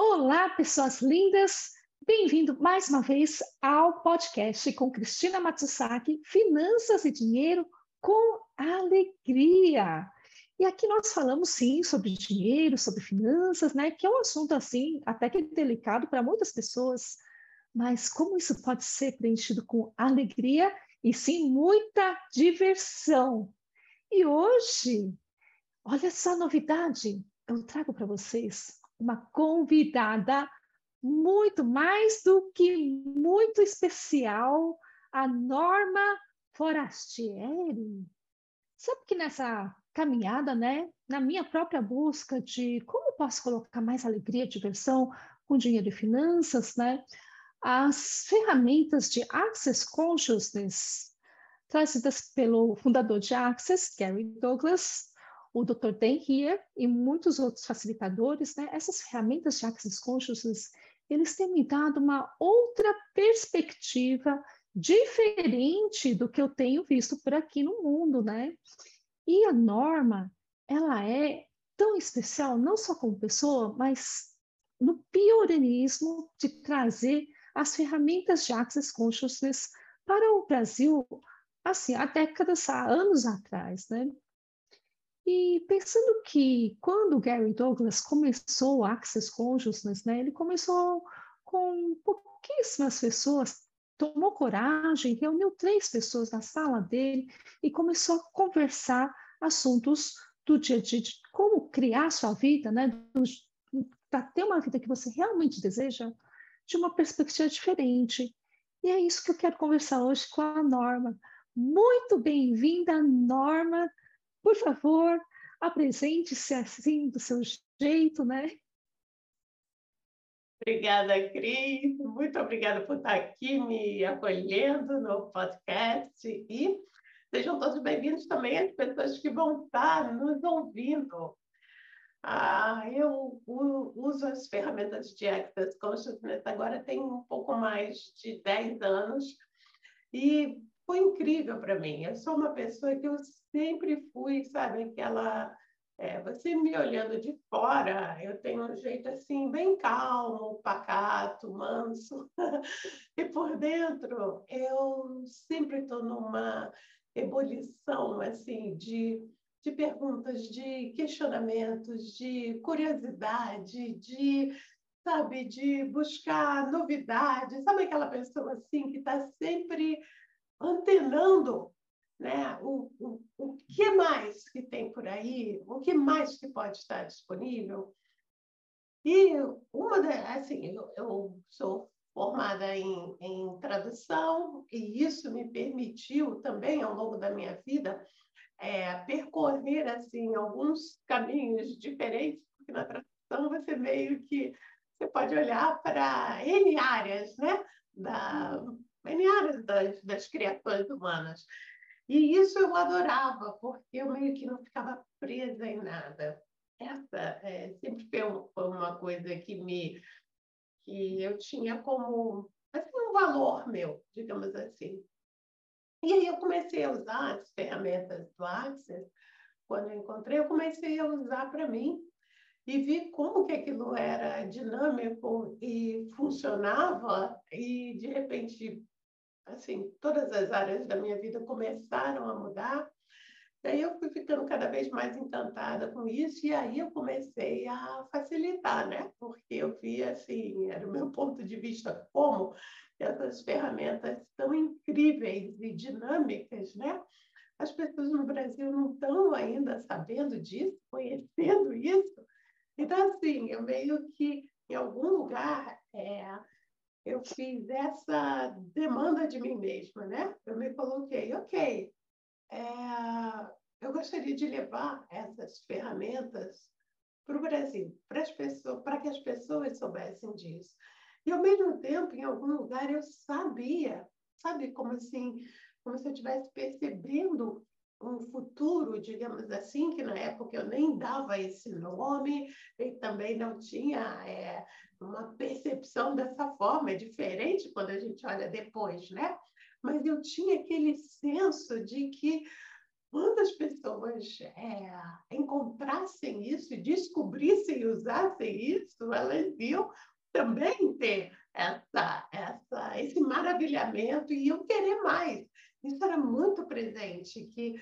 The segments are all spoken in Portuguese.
Olá, pessoas lindas! Bem-vindo mais uma vez ao podcast com Cristina Matsusaki, Finanças e Dinheiro com Alegria. E aqui nós falamos sim sobre dinheiro, sobre finanças, né? Que é um assunto assim, até que delicado para muitas pessoas. Mas como isso pode ser preenchido com alegria e sim muita diversão? E hoje, olha só a novidade, eu trago para vocês uma convidada muito mais do que muito especial, a Norma Forastieri. Sabe que nessa caminhada, né, na minha própria busca de como posso colocar mais alegria, diversão com dinheiro e finanças, né, as ferramentas de Access Consciousness, trazidas pelo fundador de Access, Gary Douglas, o Dr. Dan Here e muitos outros facilitadores, né, essas ferramentas de Access Consciousness, eles têm me dado uma outra perspectiva diferente do que eu tenho visto por aqui no mundo, né? E a Norma, ela é tão especial, não só como pessoa, mas no pioneirismo de trazer as ferramentas de Access Consciousness para o Brasil, assim, há décadas, há anos atrás, né? E pensando que quando Gary Douglas começou Access Consciousness, né, ele começou com pouquíssimas pessoas, tomou coragem, reuniu três pessoas na sala dele e começou a conversar assuntos do dia a dia, de como criar sua vida, né, para ter uma vida que você realmente deseja, de uma perspectiva diferente. E é isso que eu quero conversar hoje com a Norma. Muito bem-vinda, Norma. Por favor, apresente-se assim, do seu jeito, né? Obrigada, Cris. Muito obrigada por estar aqui me acolhendo no podcast e sejam todos bem-vindos também as pessoas que vão estar nos ouvindo. Ah, eu uso as ferramentas de Access Consciousness agora tem um pouco mais de 10 anos e foi incrível para mim. Eu sou uma pessoa que eu sempre fui, sabe, aquela. É, você me olhando de fora, eu tenho um jeito assim, bem calmo, pacato, manso, e por dentro eu sempre estou numa ebulição assim de de perguntas, de questionamentos, de curiosidade, de sabe, de buscar novidades, sabe aquela pessoa assim que está sempre antenando, né? O, o, o que mais que tem por aí, o que mais que pode estar disponível. E uma da, assim, eu, eu sou formada em, em tradução e isso me permitiu também ao longo da minha vida é, percorrer assim alguns caminhos diferentes, porque na tradução você meio que você pode olhar para N áreas, né? Da, N áreas das, das criações humanas. E isso eu adorava, porque eu meio que não ficava presa em nada. Essa é, sempre foi uma coisa que me que eu tinha como assim, um valor meu, digamos assim. E aí eu comecei a usar as ferramentas do Access. Quando eu encontrei, eu comecei a usar para mim e vi como que aquilo era dinâmico e funcionava e de repente assim todas as áreas da minha vida começaram a mudar Daí eu fui ficando cada vez mais encantada com isso e aí eu comecei a facilitar, né? Porque eu vi assim, era o meu ponto de vista como essas ferramentas tão incríveis e dinâmicas, né? As pessoas no Brasil não estão ainda sabendo disso, conhecendo isso. Então, assim, eu meio que, em algum lugar, é, eu fiz essa demanda de mim mesma, né? Eu me coloquei, ok, é, eu gostaria de levar essas ferramentas para o Brasil, para as pessoas, para que as pessoas soubessem disso. E ao mesmo tempo, em algum lugar eu sabia, sabe, como assim, como se eu estivesse percebendo um futuro, digamos assim, que na época eu nem dava esse nome e também não tinha é, uma percepção dessa forma, é diferente quando a gente olha depois, né? Mas eu tinha aquele senso de que quando as pessoas é, encontrassem isso descobrissem e usassem isso, elas iam também ter essa, essa, esse maravilhamento e iam querer mais. Isso era muito presente, que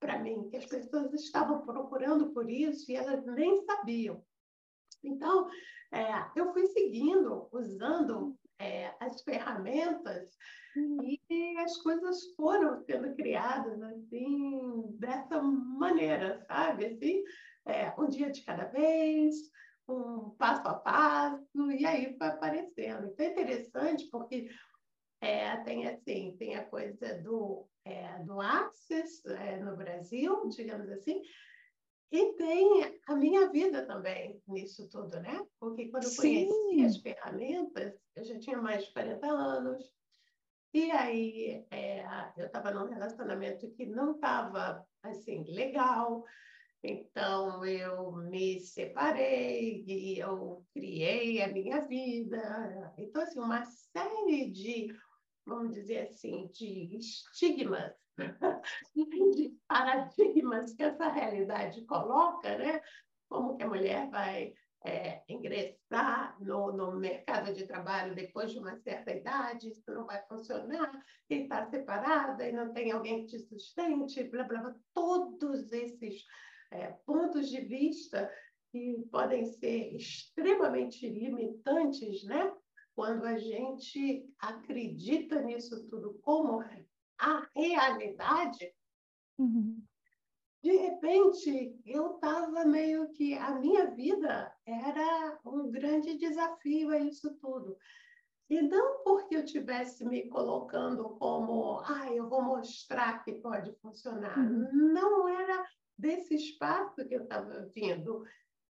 para mim, que as pessoas estavam procurando por isso e elas nem sabiam. Então, é, eu fui seguindo, usando é, as ferramentas e as coisas foram sendo criadas assim, dessa maneira, sabe? Assim, é, um dia de cada vez, um passo a passo, e aí foi aparecendo. Então é interessante porque é, tem assim, tem a coisa do, é, do Access é, no Brasil, digamos assim, e tem a minha vida também nisso tudo, né? Porque quando eu Sim. conheci as ferramentas, eu já tinha mais de 40 anos, e aí é, eu estava num relacionamento que não estava assim legal, então eu me separei e eu criei a minha vida. Então assim uma série de, vamos dizer assim, de estigmas, de paradigmas que essa realidade coloca, né? Como que a mulher vai é, ingressar no, no mercado de trabalho depois de uma certa idade, isso não vai funcionar, e está separada e não tem alguém que te sustente, blá, blá, blá. Todos esses é, pontos de vista que podem ser extremamente limitantes, né? Quando a gente acredita nisso tudo como a realidade, uhum de repente, eu estava meio que. A minha vida era um grande desafio a isso tudo. E não porque eu tivesse me colocando como, ah, eu vou mostrar que pode funcionar. Uhum. Não era desse espaço que eu estava vindo.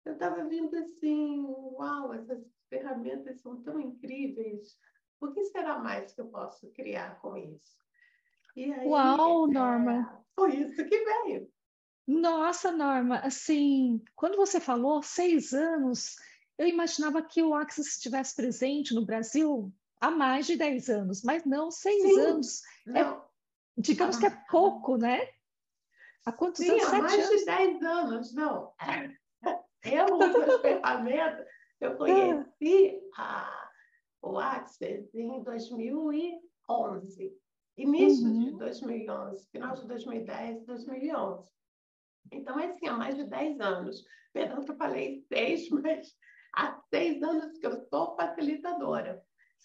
Eu estava vindo assim, uau, essas ferramentas são tão incríveis. O que será mais que eu posso criar com isso? E aí, uau, Norma! É, foi isso que veio. Nossa, Norma, assim, quando você falou seis anos, eu imaginava que o Axis estivesse presente no Brasil há mais de dez anos, mas não, seis Sim, anos. É, digamos que é ah, pouco, né? Há quantos Sim, anos? Há mais anos? de dez anos, não. Eu uso as ferramentas. Eu ah. conheci a, o Axis em 2011, início uhum. de 2011, final de 2010, 2011. Então, é assim, há mais de 10 anos. Perdão que eu falei seis, mas há seis anos que eu sou facilitadora.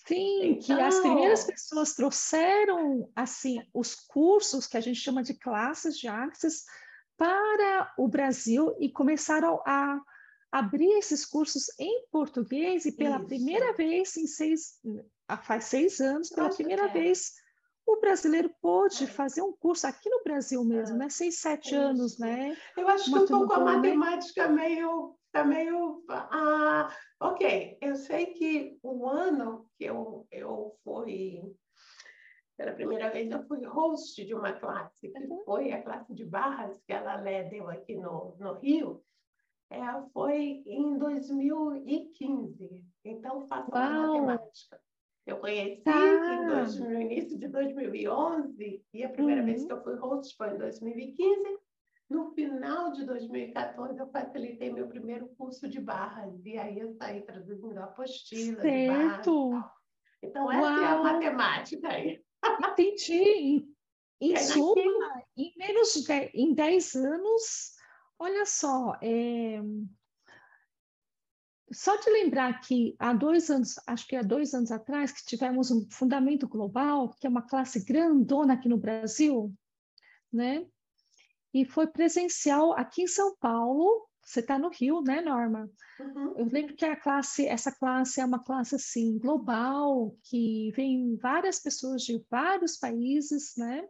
Sim, então... que as então primeiras pessoas trouxeram assim os cursos que a gente chama de classes de Access para o Brasil e começaram a abrir esses cursos em português e pela Isso. primeira vez em seis, faz seis anos, pela primeira é. vez o brasileiro pôde fazer um curso aqui no Brasil mesmo, né? Seis, sete é anos, né? Eu acho Uma que um pouco a matemática meio, tá meio, ah, ok. Eu sei que o ano que eu eu fui pela primeira vez eu fui host de uma classe que uhum. foi a classe de barras que ela deu aqui no, no Rio. É, foi em 2015. Então faço matemática. Eu conheci tá. dois, no início de 2011 e a primeira uhum. vez que eu fui host foi em 2015. No final de 2014, eu facilitei meu primeiro curso de barras. E aí eu saí traduzindo apostila certo. de barras. Então, essa Uau. é a matemática aí. Entendi. Em, suma, em menos de 10, em 10 anos, olha só, é, só de lembrar que há dois anos, acho que há dois anos atrás, que tivemos um Fundamento Global, que é uma classe grandona aqui no Brasil, né? E foi presencial aqui em São Paulo. Você está no Rio, né, Norma? Uhum. Eu lembro que a classe, essa classe é uma classe assim global, que vem várias pessoas de vários países, né?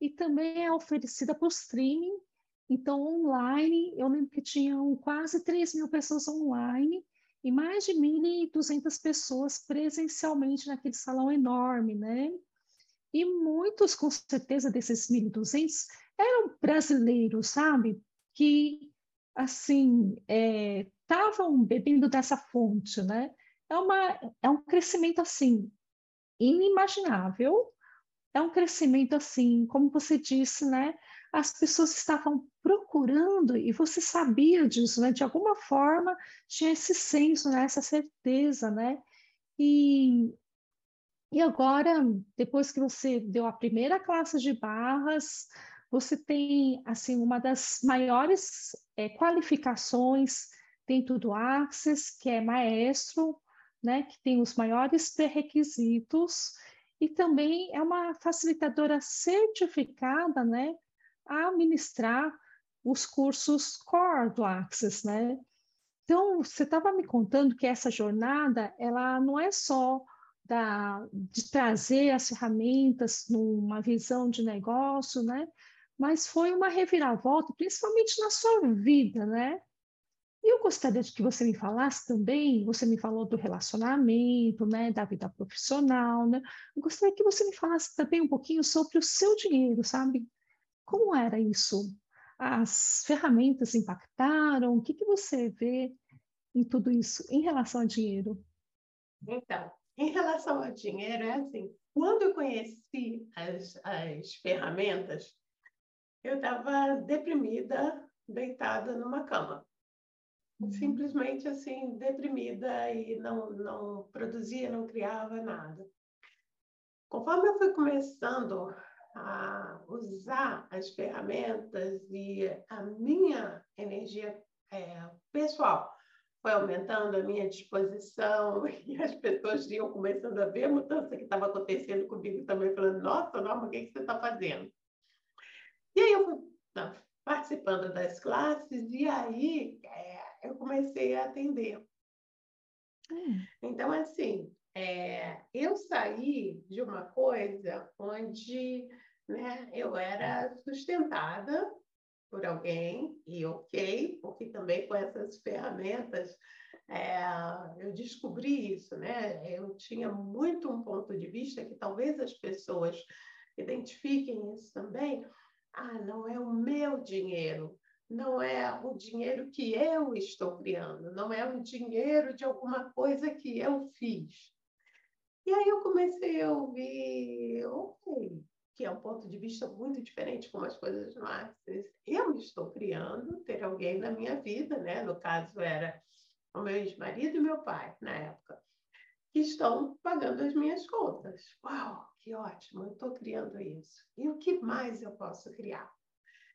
E também é oferecida por streaming Então, online, eu lembro que tinham quase 3 mil pessoas online e mais de 1.200 pessoas presencialmente naquele salão enorme, né? E muitos, com certeza, desses 1.200 eram brasileiros, sabe? Que, assim, estavam é, bebendo dessa fonte, né? É, uma, é um crescimento, assim, inimaginável, é um crescimento, assim, como você disse, né? As pessoas estavam procurando, e você sabia disso, né? De alguma forma, tinha esse senso, né? essa certeza, né? E e agora, depois que você deu a primeira classe de barras, você tem assim uma das maiores é, qualificações dentro do Access, que é maestro, né, que tem os maiores pré-requisitos, e também é uma facilitadora certificada, né, a ministrar os cursos core do Access, né? Então, você estava me contando que essa jornada, ela não é só da, de trazer as ferramentas numa visão de negócio, né? Mas foi uma reviravolta, principalmente na sua vida, né? E eu gostaria de que você me falasse também, você me falou do relacionamento, né, da vida profissional, né? Eu gostaria que você me falasse também um pouquinho sobre o seu dinheiro, sabe? Como era isso? As ferramentas impactaram? O que, que você vê em tudo isso em relação a dinheiro? Então, em relação ao dinheiro, é assim, quando eu conheci as, as ferramentas, eu estava deprimida, deitada numa cama. Uhum. Simplesmente assim, deprimida e não, não produzia, não criava nada. Conforme eu fui começando a usar as ferramentas e a minha energia é, pessoal foi aumentando a minha disposição e as pessoas iam começando a ver a mudança que estava acontecendo comigo também, falando, nossa, Norma, o que, que você está fazendo? E aí eu fui participando das classes e aí é, eu comecei a atender. Hum. Então, assim, é, eu saí de uma coisa onde né, eu era sustentada por alguém, e ok, porque também com essas ferramentas é, eu descobri isso, né? Eu tinha muito um ponto de vista que talvez as pessoas identifiquem isso também. Ah, não é o meu dinheiro, não é o dinheiro que eu estou criando, não é o dinheiro de alguma coisa que eu fiz. E aí eu comecei a ouvir, ok, que é um ponto de vista muito diferente como as coisas no Axis. Eu estou criando ter alguém na minha vida, né? No caso era o meu ex-marido e meu pai na época, que estão pagando as minhas contas. Uau, que ótimo! Eu estou criando isso. E o que mais eu posso criar?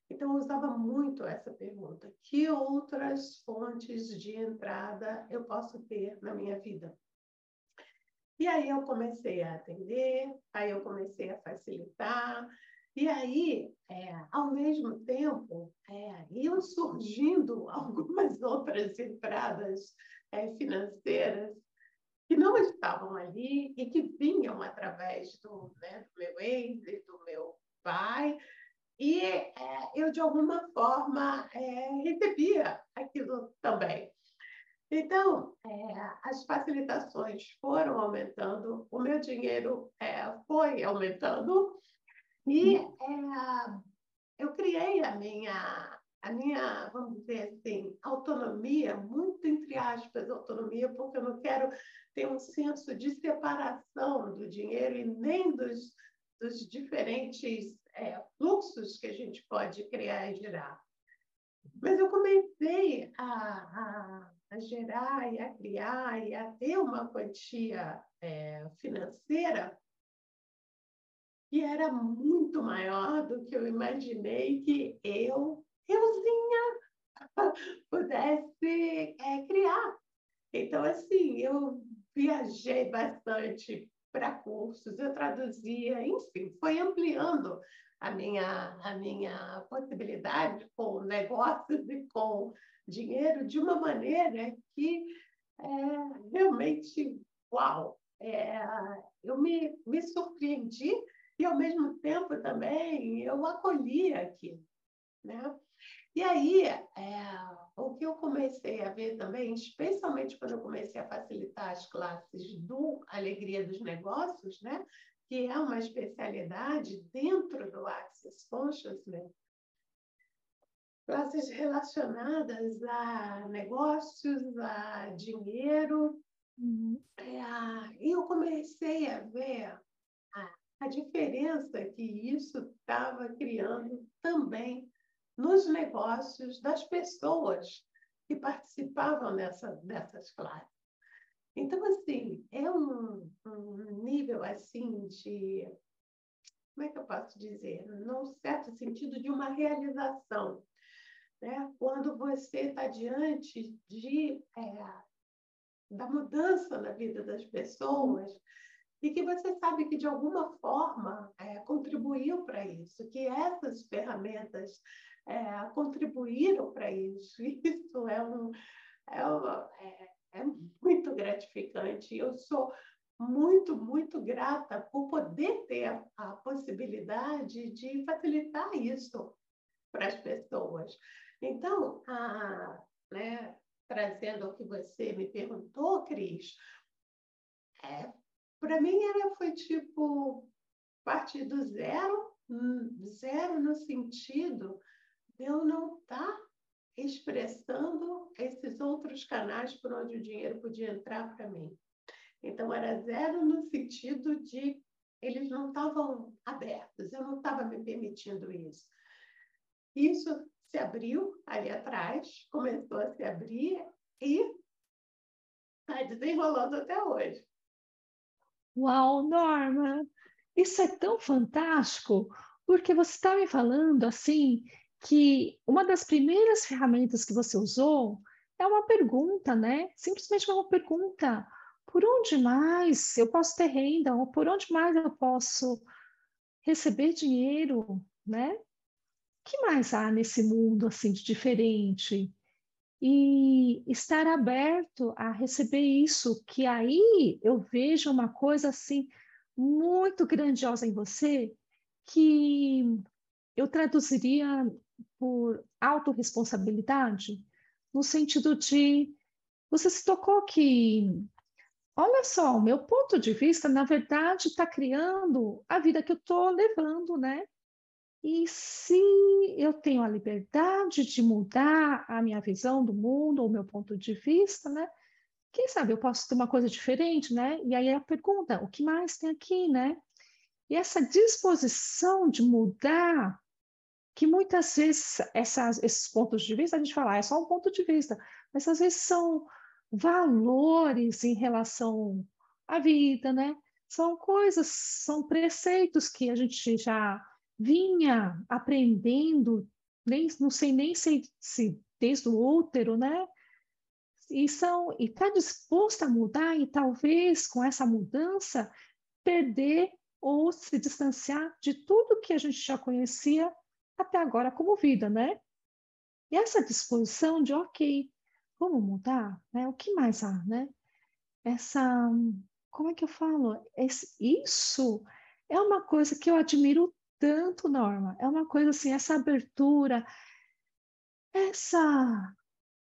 Então, eu usava muito essa pergunta: que outras fontes de entrada eu posso ter na minha vida? E aí eu comecei a atender, aí eu comecei a facilitar, e aí, é, ao mesmo tempo, é, iam surgindo algumas outras entradas é, financeiras que não estavam ali e que vinham através do, né, do meu ex e do meu pai, e é, eu, de alguma forma, é, recebia aquilo também. Então, é, as facilitações foram aumentando, o meu dinheiro é, foi aumentando e é, eu criei a minha, a minha, vamos dizer assim, autonomia, muito entre aspas, autonomia, porque eu não quero ter um senso de separação do dinheiro e nem dos, dos diferentes é, fluxos que a gente pode criar e gerar. Mas eu comecei a, a a gerar e a criar e a ter uma quantia é, financeira que era muito maior do que eu imaginei que eu, euzinha, pudesse é, criar. Então, assim, eu viajei bastante para cursos, eu traduzia, enfim, foi ampliando a minha, a minha possibilidade com negócios e com dinheiro de uma maneira que é, realmente, uau! É, eu me, me surpreendi e, ao mesmo tempo, também eu acolhi aquilo. Né? E aí, é, o que eu comecei a ver também, especialmente quando eu comecei a facilitar as classes do Alegria dos Negócios, né? Que é uma especialidade dentro do Access Consciousness, classes relacionadas a negócios, a dinheiro. Uhum. É, e eu comecei a ver a, a diferença que isso estava criando também nos negócios das pessoas que participavam nessa, dessas classes. Então, assim, é um, um nível assim de, como é que eu posso dizer? Num certo sentido de uma realização. Né? Quando você está diante de, é, da mudança na vida das pessoas, e que você sabe que de alguma forma é, contribuiu para isso, que essas ferramentas é, contribuíram para isso. Isso é, um, é, uma, é, é muito gratificante. Eu sou muito, muito grata por poder ter a, possibilidade de facilitar isso para as pessoas. Então, a, né, trazendo o que você me perguntou, Cris, é, para mim era, foi tipo partir do zero, hum, zero no sentido eu não estar tá expressando esses outros canais por onde o dinheiro podia entrar para mim. Então, era zero no sentido de eles não estavam abertos, eu não estava me permitindo isso. Isso se abriu ali atrás, começou a se abrir e está desenrolando até hoje. Uau, Norma! Isso é tão fantástico, porque você está me falando assim que uma das primeiras ferramentas que você usou é uma pergunta, né? Simplesmente uma pergunta. Por onde mais eu posso ter renda? Ou por onde mais eu posso receber dinheiro, né? O que mais há nesse mundo assim de diferente? E estar aberto a receber isso, que aí eu vejo uma coisa assim muito grandiosa em você, que eu traduziria por autorresponsabilidade, no sentido de você se tocou que, olha só, o meu ponto de vista, na verdade, está criando a vida que eu estou levando, né? E se eu tenho a liberdade de mudar a minha visão do mundo, ou meu ponto de vista, né? Quem sabe eu posso ter uma coisa diferente, né? E aí a pergunta, o que mais tem aqui, né? E essa disposição de mudar que muitas vezes essas, esses pontos de vista, a gente fala, ah, é só um ponto de vista, mas às vezes são valores em relação à vida, né? São coisas, são preceitos que a gente já vinha aprendendo, nem, não sei nem se, se desde o útero, né? E são e está disposto a mudar e talvez com essa mudança perder ou se distanciar de tudo que a gente já conhecia até agora como vida, né? E essa disposição de, ok, vamos mudar, né? O que mais há, né? Essa, como é que eu falo? isso é uma coisa que eu admiro tanto, Norma. É uma coisa assim, essa abertura, essa.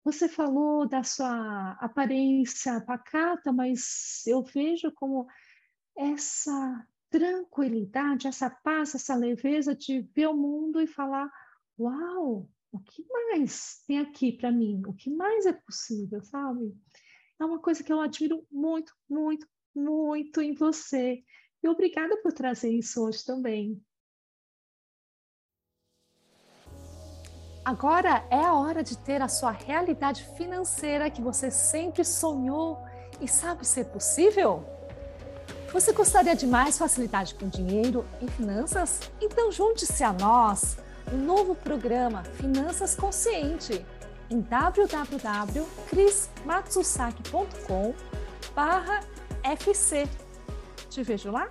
Você falou da sua aparência pacata, mas eu vejo como essa tranquilidade, essa paz, essa leveza de ver o mundo e falar: Uau, o que mais tem aqui para mim? O que mais é possível, sabe? É uma coisa que eu admiro muito, muito, muito em você. E obrigada por trazer isso hoje também. Agora é a hora de ter a sua realidade financeira que você sempre sonhou e sabe ser possível? Você gostaria de mais facilidade com dinheiro e finanças? Então junte-se a nós no novo programa Finanças Consciente em www.crismatsusaki.com FC. Te vejo lá?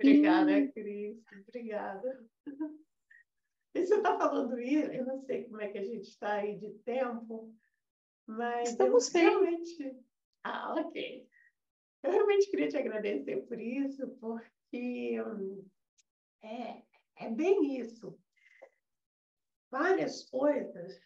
Obrigada, Cris. Obrigada. E você está falando isso, eu não sei como é que a gente está aí de tempo, mas Estamos eu bem. realmente. Ah, ok. Eu realmente queria te agradecer por isso, porque é, é bem isso. Várias coisas,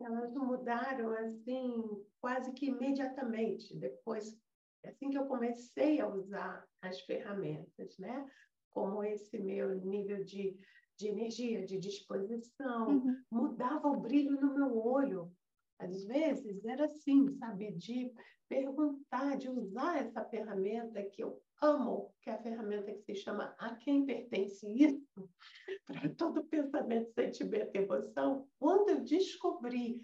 elas mudaram assim, quase que imediatamente, depois, assim que eu comecei a usar as ferramentas, né? Como esse meu nível de, de energia, de disposição, uhum. mudava o brilho no meu olho. Às vezes era assim, sabe, de perguntar, de usar essa ferramenta que eu amo, que é a ferramenta que se chama A Quem Pertence Isso, para todo pensamento, sentimento e emoção, quando eu descobri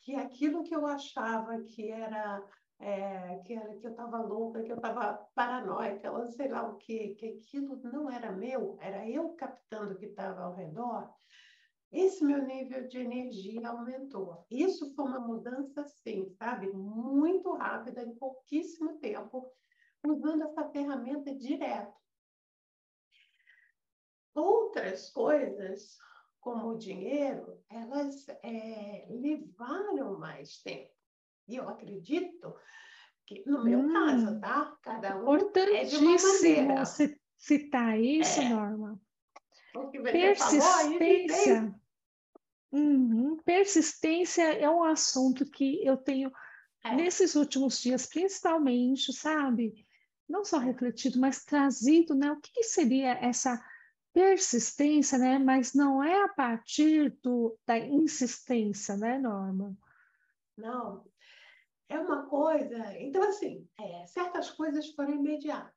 que aquilo que eu achava que era é, que era que eu estava louca, que eu estava paranoica, ela sei lá o quê, que aquilo não era meu, era eu captando o que estava ao redor, esse meu nível de energia aumentou. Isso foi uma mudança, sim, sabe? Muito rápida, em pouquíssimo tempo, usando essa ferramenta direto. Outras coisas, como o dinheiro, elas é, levaram mais tempo. E eu acredito que, no meu hum, caso, tá? Cada um é de uma maneira. citar isso, é. Norma. Persistência. Uhum. Persistência é um assunto que eu tenho, é. nesses últimos dias, principalmente, sabe? Não só refletido, mas trazido, né? O que, que seria essa persistência, né? Mas não é a partir do, da insistência, né, Norma? Não. É uma coisa. Então, assim, é, certas coisas foram imediatas.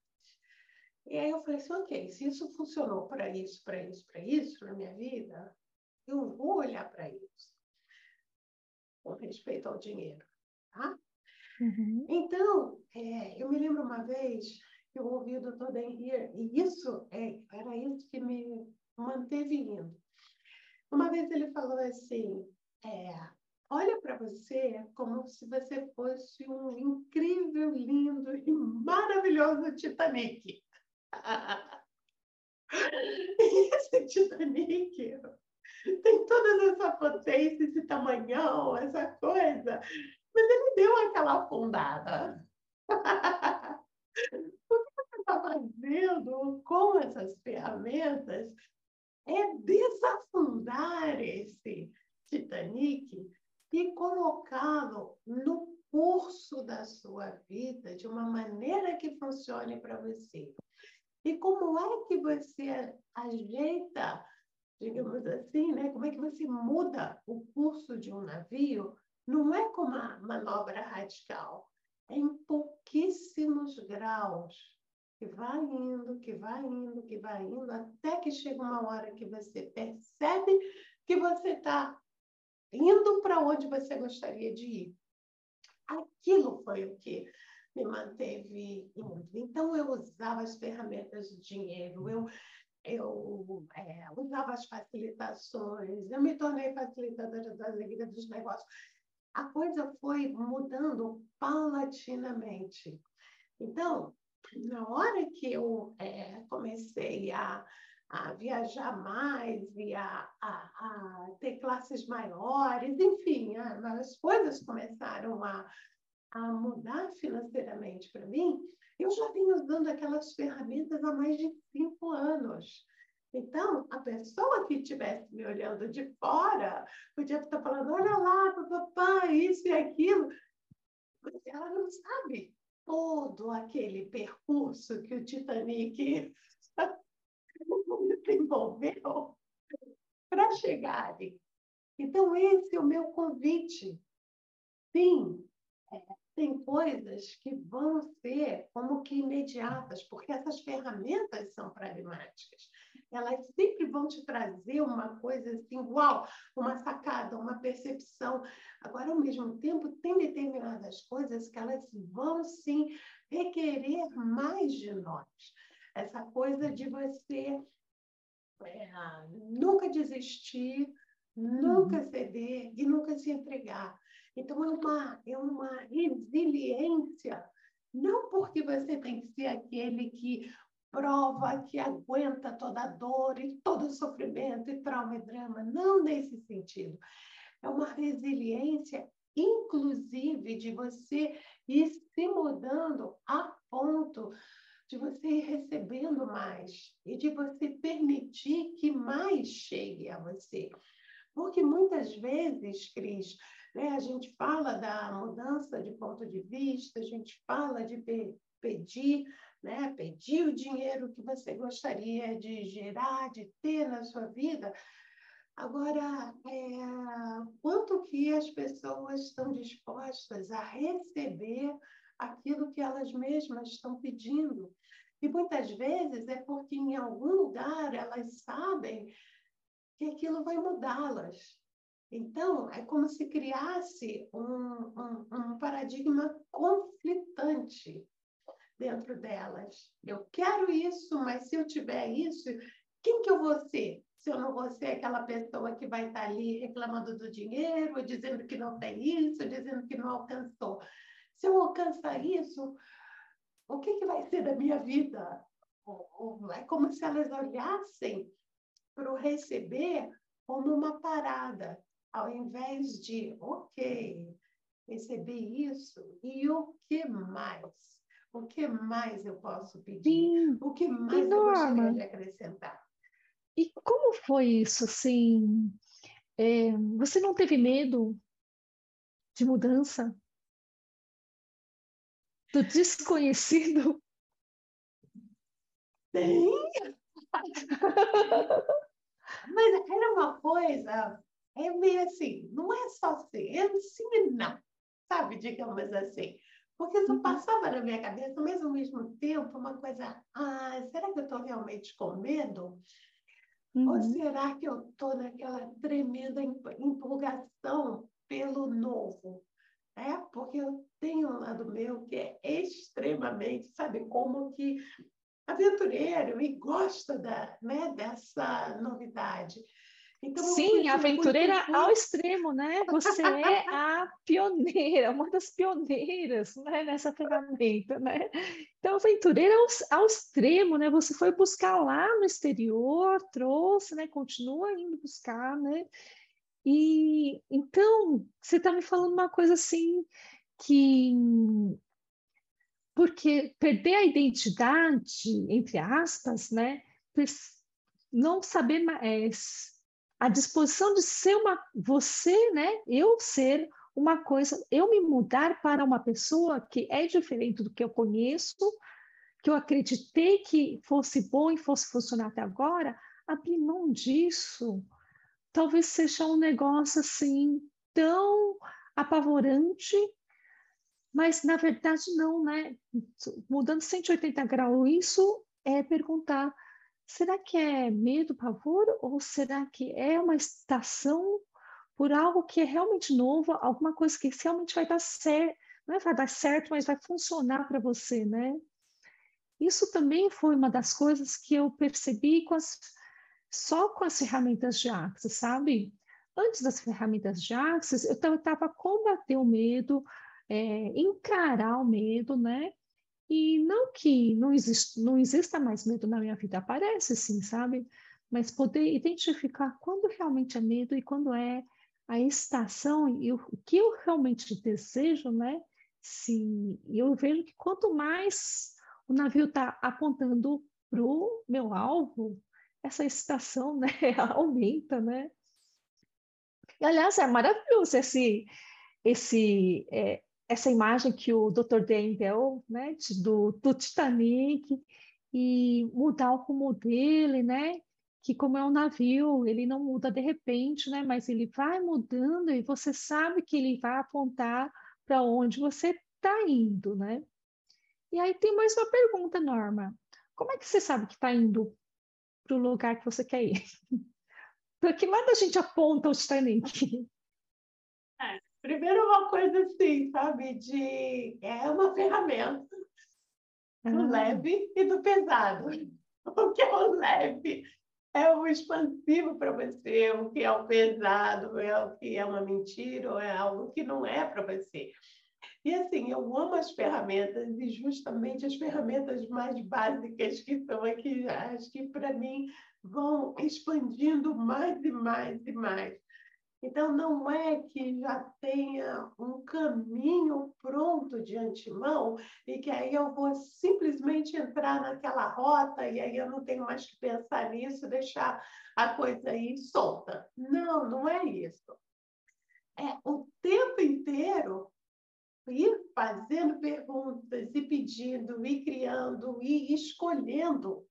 E aí eu falei assim, ok, se isso funcionou para isso, para isso, para isso na minha vida, eu vou olhar para isso com respeito ao dinheiro, tá? Uhum. Então, é, eu me lembro uma vez que eu ouvi o Dr. Denrier, e isso é, era isso que me manteve indo. Uma vez ele falou assim, é, olha para você como se você fosse um incrível, lindo e maravilhoso Titanic. e esse Titanic tem toda essa potência, esse tamanhão, essa coisa, mas ele deu aquela afundada. o que você está fazendo com essas ferramentas é desafundar esse Titanic e colocá-lo no curso da sua vida de uma maneira que funcione para você. E como é que você ajeita, digamos assim, né? Como é que você muda o curso de um navio? Não é com uma manobra radical, é em pouquíssimos graus, que vai indo, que vai indo, que vai indo, até que chega uma hora que você percebe que você está indo para onde você gostaria de ir. Aquilo foi o que me manteve indo. Então, eu usava as ferramentas de dinheiro, eu, eu é, usava as facilitações, eu me tornei facilitadora da alegria dos negócios. A coisa foi mudando paulatinamente. Então, na hora que eu é, comecei a a viajar mais e a, a, a ter classes maiores, enfim, as coisas começaram a, a mudar financeiramente para mim. Eu já vinha usando aquelas ferramentas há mais de cinco anos. Então, a pessoa que estivesse me olhando de fora podia estar falando: olha lá, papai, isso e aquilo. Mas ela não sabe todo aquele percurso que o Titanic desenvolveu para chegarem. Então, esse é o meu convite. Sim, é, tem coisas que vão ser como que imediatas, porque essas ferramentas são pragmáticas. Elas sempre vão te trazer uma coisa assim, uau, uma sacada, uma percepção. Agora, ao mesmo tempo, tem determinadas coisas que elas vão sim requerer mais de nós. Essa coisa de você é, nunca desistir, nunca uhum. ceder e nunca se entregar. Então, é uma, é uma resiliência, não porque você tem que ser aquele que prova, que aguenta toda a dor e todo o sofrimento e trauma e drama, não nesse sentido. É uma resiliência, inclusive, de você ir se mudando a ponto de você ir recebendo mais e de você permitir que mais chegue a você. Porque muitas vezes, Cris, né, a gente fala da mudança de ponto de vista, a gente fala de pe pedir, né, pedir o dinheiro que você gostaria de gerar, de ter na sua vida. Agora, é, quanto que as pessoas estão dispostas a receber aquilo que elas mesmas estão pedindo? E muitas vezes é porque em algum lugar elas sabem que aquilo vai mudá-las. Então, é como se criasse um, um, um paradigma conflitante dentro delas. Eu quero isso, mas se eu tiver isso, quem que eu vou ser? Se eu não vou ser aquela pessoa que vai estar ali reclamando do dinheiro, dizendo que não tem isso, dizendo que não alcançou. Se eu alcançar isso, o que, que vai ser da minha vida? É como se elas olhassem para o receber como uma parada, ao invés de, ok, recebi isso, e o que mais? O que mais eu posso pedir? Sim, o que mais eu gostaria de acrescentar? E como foi isso, assim? É, você não teve medo de mudança? Do desconhecido? Tem! Mas era uma coisa, é meio assim, não é só assim, é sim e não, sabe, digamos assim. Porque isso uhum. passava na minha cabeça, mas ao mesmo tempo uma coisa, ah, será que eu estou realmente com medo? Uhum. Ou será que eu estou naquela tremenda empolgação pelo novo? É, porque eu tenho um lado meu que é extremamente, sabe, como que aventureiro e gosta da, né, dessa novidade. Então, Sim, aventureira ao extremo, né? Você é a pioneira, uma das pioneiras né, nessa ferramenta, né? Então, aventureira ao, ao, extremo, né? Você foi buscar lá no exterior, trouxe, né? Continua indo buscar, né? E então, você está me falando uma coisa assim que porque perder a identidade, entre aspas, né? Não saber mais a disposição de ser uma você, né? Eu ser uma coisa, eu me mudar para uma pessoa que é diferente do que eu conheço, que eu acreditei que fosse bom e fosse funcionar até agora, abrir mão disso, talvez seja um negócio assim tão apavorante mas, na verdade, não, né? Mudando 180 graus, isso é perguntar: será que é medo, pavor, ou será que é uma estação por algo que é realmente novo, alguma coisa que realmente vai dar certo, não é vai dar certo, mas vai funcionar para você, né? Isso também foi uma das coisas que eu percebi com as, só com as ferramentas de Axis, sabe? Antes das ferramentas de Axis, eu estava combater o medo, é, encarar o medo, né? E não que não, existe, não exista mais medo na minha vida, aparece sim, sabe? Mas poder identificar quando realmente é medo e quando é a estação e o, o que eu realmente desejo, né? Se eu vejo que quanto mais o navio está apontando para o meu alvo, essa estação né, aumenta, né? E, aliás, é maravilhoso esse, esse é, essa imagem que o Dr. Dan deu, né, do, do Titanic, e mudar o rumo dele, né, que como é um navio, ele não muda de repente, né, mas ele vai mudando e você sabe que ele vai apontar para onde você está indo, né? E aí tem mais uma pergunta, Norma. Como é que você sabe que está indo para o lugar que você quer ir? Para que lado a gente aponta o Titanic? É, Primeiro, uma coisa assim, sabe? De, é uma ferramenta do ah. leve e do pesado. O que é o leve é o expansivo para você, o que é o pesado é o que é uma mentira ou é algo que não é para você. E assim, eu amo as ferramentas e justamente as ferramentas mais básicas que estão aqui, acho que para mim vão expandindo mais e mais e mais. Então, não é que já tenha um caminho pronto de antemão e que aí eu vou simplesmente entrar naquela rota e aí eu não tenho mais que pensar nisso, deixar a coisa aí solta. Não, não é isso. É o tempo inteiro ir fazendo perguntas e pedindo, e criando, e escolhendo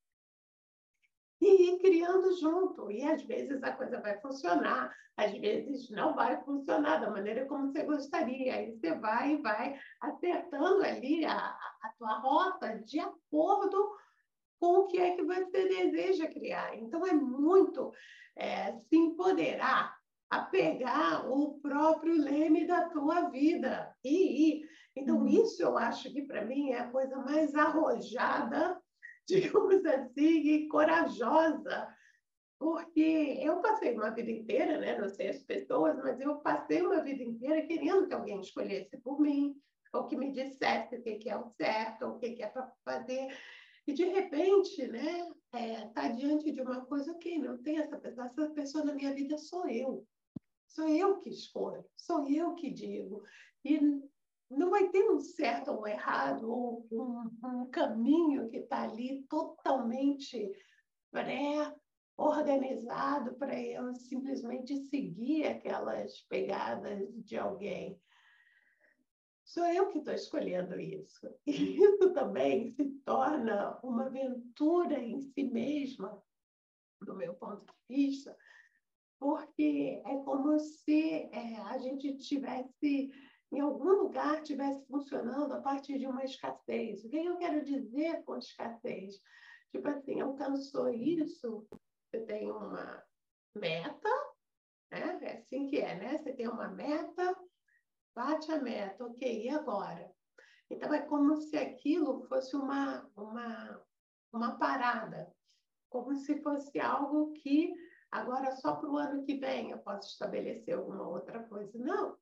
e ir criando junto. E às vezes a coisa vai funcionar, às vezes não vai funcionar da maneira como você gostaria. Aí você vai e vai acertando ali a, a tua rota de acordo com o que é que você deseja criar. Então é muito é, se empoderar a pegar o próprio leme da tua vida e ir. Então, uhum. isso eu acho que para mim é a coisa mais arrojada digamos assim, corajosa, porque eu passei uma vida inteira, né? não sei as pessoas, mas eu passei uma vida inteira querendo que alguém escolhesse por mim, ou que me dissesse o que é o certo, o que é para fazer. E de repente, né, é, tá diante de uma coisa que não tem essa pessoa, essa pessoa na minha vida sou eu. Sou eu que escolho, sou eu que digo. E não vai ter um certo ou um errado, ou um, um caminho que está ali totalmente pré-organizado para eu simplesmente seguir aquelas pegadas de alguém. Sou eu que estou escolhendo isso. E isso também se torna uma aventura em si mesma, do meu ponto de vista, porque é como se é, a gente tivesse em algum lugar estivesse funcionando a partir de uma escassez. O que eu quero dizer com escassez? Tipo assim, alcançou isso, você tem uma meta, né? É assim que é, né? Você tem uma meta, bate a meta, ok, e agora? Então, é como se aquilo fosse uma, uma, uma parada, como se fosse algo que agora só para o ano que vem eu posso estabelecer alguma outra coisa. Não,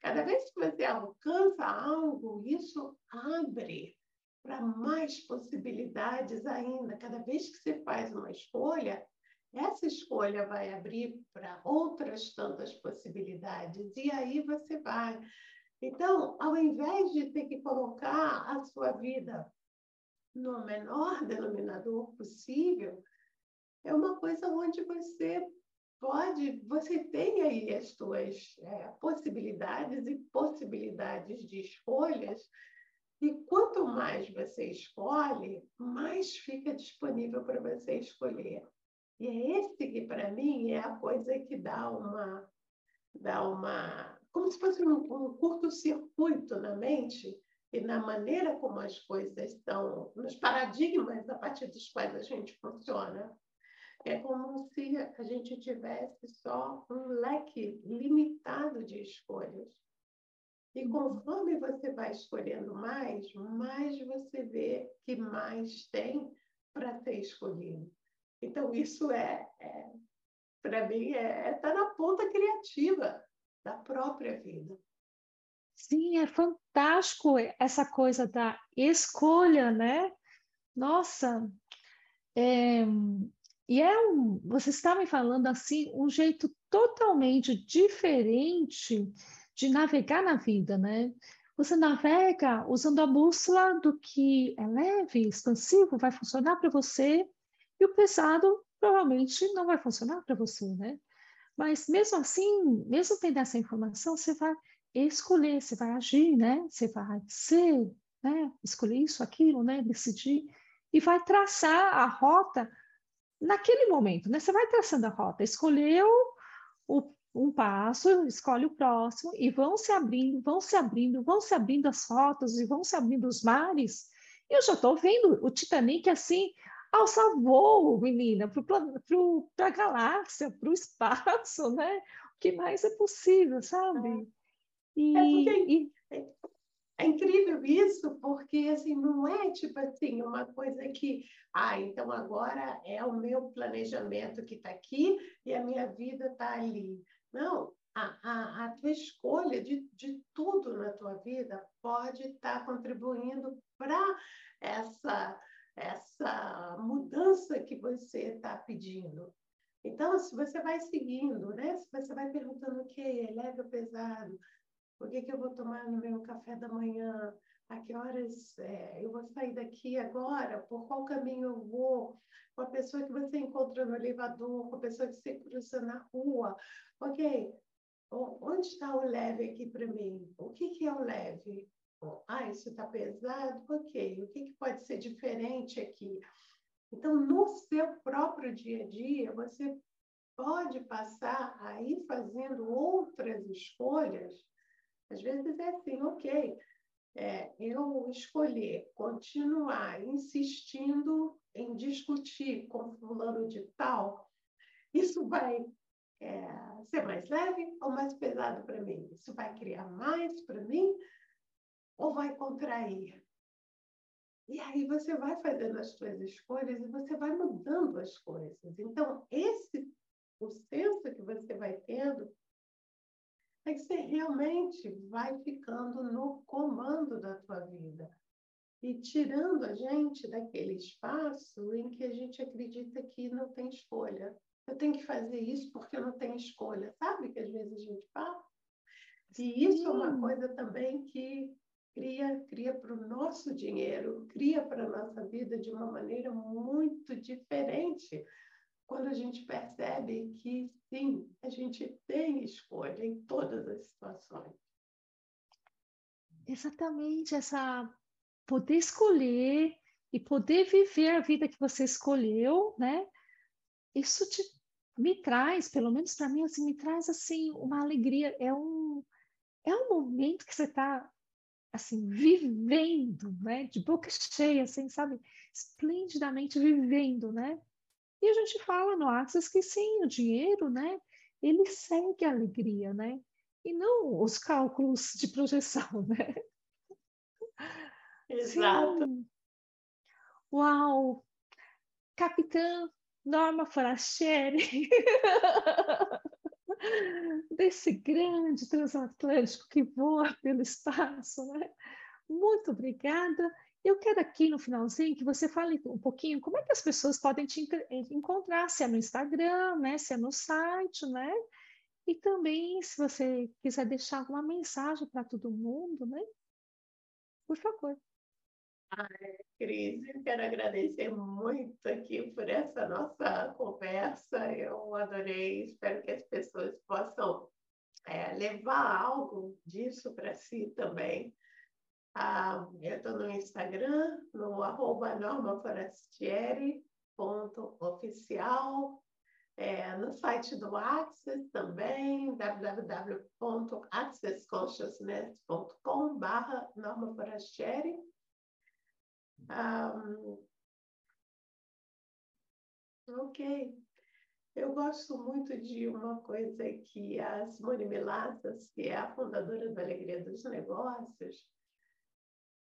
Cada vez que você alcança algo, isso abre para mais possibilidades ainda. Cada vez que você faz uma escolha, essa escolha vai abrir para outras tantas possibilidades. E aí você vai. Então, ao invés de ter que colocar a sua vida no menor denominador possível, é uma coisa onde você pode, você tem aí as suas é, possibilidades e possibilidades de escolhas, e quanto mais você escolhe, mais fica disponível para você escolher. E é esse que, para mim, é a coisa que dá uma. Dá uma como se fosse um, um curto-circuito na mente e na maneira como as coisas estão, nos paradigmas a partir dos quais a gente funciona. É como se a gente tivesse só um leque limitado de escolhas. E uhum. conforme você vai escolhendo mais, mais você vê que mais tem para ser escolhido. Então, isso é, é para mim, está é, é tá na ponta criativa da própria vida. Sim, é fantástico essa coisa da escolha, né? Nossa, é, e é um, você está me falando assim, um jeito totalmente diferente de navegar na vida, né? Você navega usando a bússola do que é leve, expansivo, vai funcionar para você, e o pesado provavelmente não vai funcionar para você, né? Mas mesmo assim, mesmo tendo essa informação, você vai escolher, você vai agir, né? Você vai ser, né? Escolher isso, aquilo, né? Decidir e vai traçar a rota naquele momento, né? Você vai traçando a rota, escolheu o, um passo, escolhe o próximo e vão se abrindo, vão se abrindo, vão se abrindo as rotas e vão se abrindo os mares. Eu já estou vendo o Titanic assim, alça voo, menina, para a galáxia, para o espaço, né? O que mais é possível, sabe? É. E, é porque... e... É incrível isso, porque assim, não é tipo assim, uma coisa que, ah, então agora é o meu planejamento que está aqui e a minha vida está ali. Não, a, a, a, tua escolha de, de tudo na tua vida pode estar tá contribuindo para essa, essa mudança que você está pedindo. Então, se você vai seguindo, né? Se você vai perguntando o que é leve ou pesado, o que, que eu vou tomar no meu café da manhã, a que horas é, eu vou sair daqui agora, por qual caminho eu vou, com a pessoa que você encontra no elevador, com a pessoa que você cruza na rua, ok? Onde está o leve aqui para mim? O que, que é o leve? Ah, isso está pesado? Ok. O que, que pode ser diferente aqui? Então, no seu próprio dia a dia, você pode passar a ir fazendo outras escolhas. Às vezes é assim, ok, é, eu escolher continuar insistindo em discutir com fulano de tal, isso vai é, ser mais leve ou mais pesado para mim? Isso vai criar mais para mim ou vai contrair? E aí você vai fazendo as suas escolhas e você vai mudando as coisas. Então, esse o senso que você vai tendo é que você realmente vai ficando no comando da tua vida e tirando a gente daquele espaço em que a gente acredita que não tem escolha. Eu tenho que fazer isso porque eu não tenho escolha. Sabe que às vezes a gente fala? E isso Sim. é uma coisa também que cria cria para o nosso dinheiro, cria para a nossa vida de uma maneira muito diferente. Quando a gente percebe que, sim, a gente tem escolha em todas as situações. Exatamente, essa poder escolher e poder viver a vida que você escolheu, né? Isso te, me traz, pelo menos para mim, assim, me traz assim uma alegria. É um é um momento que você está assim, vivendo, né? De boca cheia, assim, sabe? Esplendidamente vivendo, né? E a gente fala no Access que sim, o dinheiro, né? Ele segue a alegria, né? E não os cálculos de projeção, né? Exato. Sim. Uau! Capitã Norma Forastieri. desse grande transatlântico que voa pelo espaço, né? Muito obrigada. Eu quero aqui no finalzinho que você fale um pouquinho como é que as pessoas podem te encontrar, se é no Instagram, né? Se é no site, né? E também, se você quiser deixar alguma mensagem para todo mundo, né? Por favor. Ai, Cris, eu quero agradecer muito aqui por essa nossa conversa. Eu adorei, espero que as pessoas possam é, levar algo disso para si também. Ah, eu estou no Instagram, no arroba normaforastieri.oficial, é, no site do Access também, www.accessconsciousness.com barra Norma Forastieri. Um, ok. Eu gosto muito de uma coisa que a Simone Milatas, que é a fundadora do Alegria dos Negócios,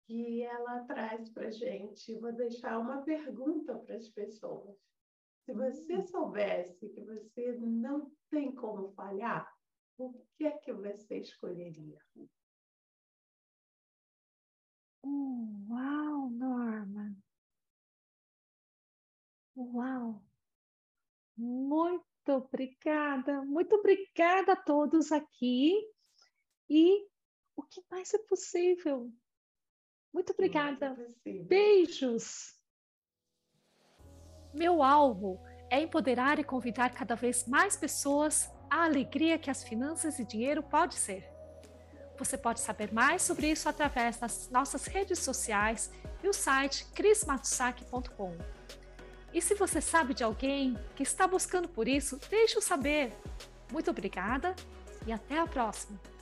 que ela traz para gente. Vou deixar uma pergunta para as pessoas. Se você hum. soubesse que você não tem como falhar, o que é que você escolheria? uau, Norma! Uau! Muito obrigada, muito obrigada a todos aqui. E o que mais é possível? Muito obrigada. É Beijos. Meu alvo é empoderar e convidar cada vez mais pessoas à alegria que as finanças e dinheiro pode ser. Você pode saber mais sobre isso através das nossas redes sociais e o site crismatsaki.com. E se você sabe de alguém que está buscando por isso, deixe-o saber. Muito obrigada e até a próxima!